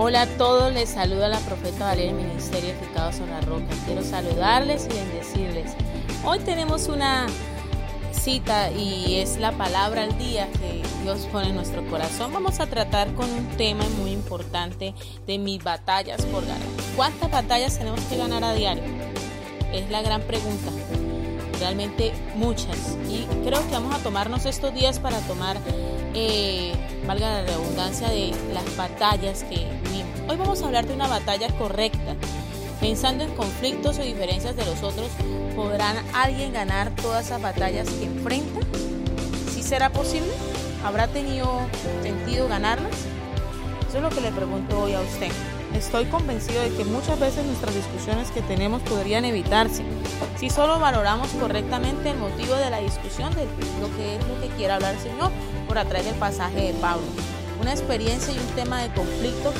Hola a todos, les saluda la profeta Valeria Ministerio Edificados en la Roca. Quiero saludarles y bendecirles. Hoy tenemos una cita y es la palabra al día que Dios pone en nuestro corazón. Vamos a tratar con un tema muy importante de mis batallas por ganar. ¿Cuántas batallas tenemos que ganar a diario? Es la gran pregunta. Realmente muchas. Y creo que vamos a tomarnos estos días para tomar eh, valga la redundancia, de las batallas que. Hoy vamos a hablar de una batalla correcta. Pensando en conflictos o diferencias de los otros, ¿podrán alguien ganar todas esas batallas que enfrenta? ¿Sí será posible? ¿Habrá tenido sentido ganarlas? Eso es lo que le pregunto hoy a usted. Estoy convencido de que muchas veces nuestras discusiones que tenemos podrían evitarse si solo valoramos correctamente el motivo de la discusión de lo que es lo que quiere hablar el Señor por atrás del pasaje de Pablo. Una experiencia y un tema de conflicto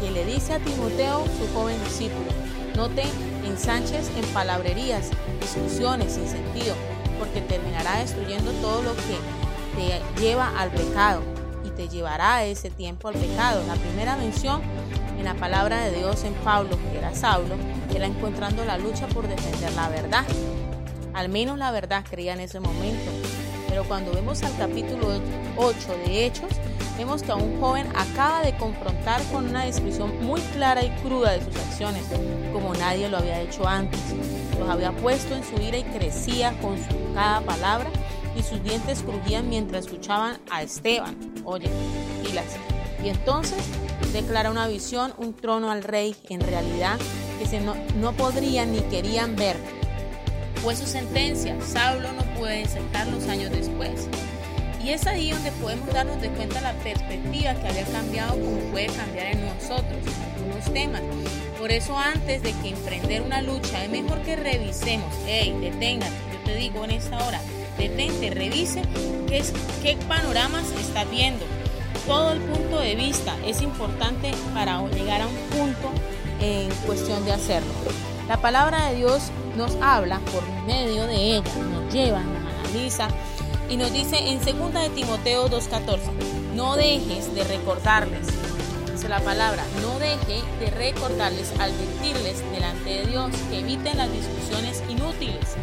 que le dice a Timoteo, su joven discípulo, no te ensanches en palabrerías, discusiones sin sentido, porque terminará destruyendo todo lo que te lleva al pecado y te llevará ese tiempo al pecado. La primera mención en la palabra de Dios en Pablo, que era Saulo, era encontrando la lucha por defender la verdad. Al menos la verdad creía en ese momento. Pero cuando vemos al capítulo 8 de Hechos, vemos que a un joven acaba de confrontar con una descripción muy clara y cruda de sus acciones, como nadie lo había hecho antes. Los había puesto en su ira y crecía con su cada palabra y sus dientes crujían mientras escuchaban a Esteban. Oye, pilas. Y entonces declara una visión, un trono al rey, en realidad, que se no, no podrían ni querían ver. Fue su sentencia, Saulo no puede los años después. Y es ahí donde podemos darnos de cuenta la perspectiva que había cambiado como puede cambiar en nosotros en algunos temas. Por eso antes de que emprender una lucha es mejor que revisemos, hey, deténgate, yo te digo en esta hora, detente, revise qué, qué panoramas está viendo, todo el punto de vista es importante para llegar a un punto en cuestión de hacerlo. La palabra de Dios nos habla por medio de ella, nos lleva, nos analiza y nos dice en 2 de Timoteo 2.14, no dejes de recordarles, dice la palabra, no deje de recordarles, advertirles delante de Dios que eviten las discusiones inútiles,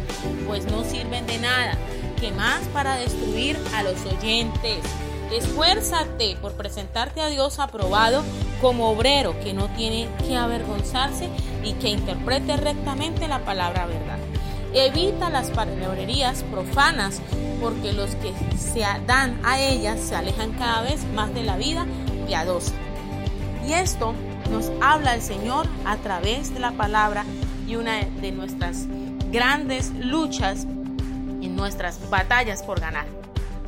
pues no sirven de nada, que más para destruir a los oyentes. Esfuérzate por presentarte a Dios aprobado como obrero que no tiene que avergonzarse y que interprete rectamente la palabra verdad. Evita las palabrerías profanas porque los que se dan a ellas se alejan cada vez más de la vida piadosa. Y esto nos habla el Señor a través de la palabra y una de nuestras grandes luchas en nuestras batallas por ganar.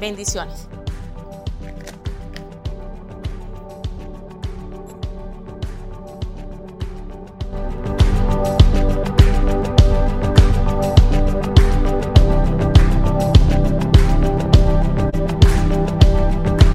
Bendiciones.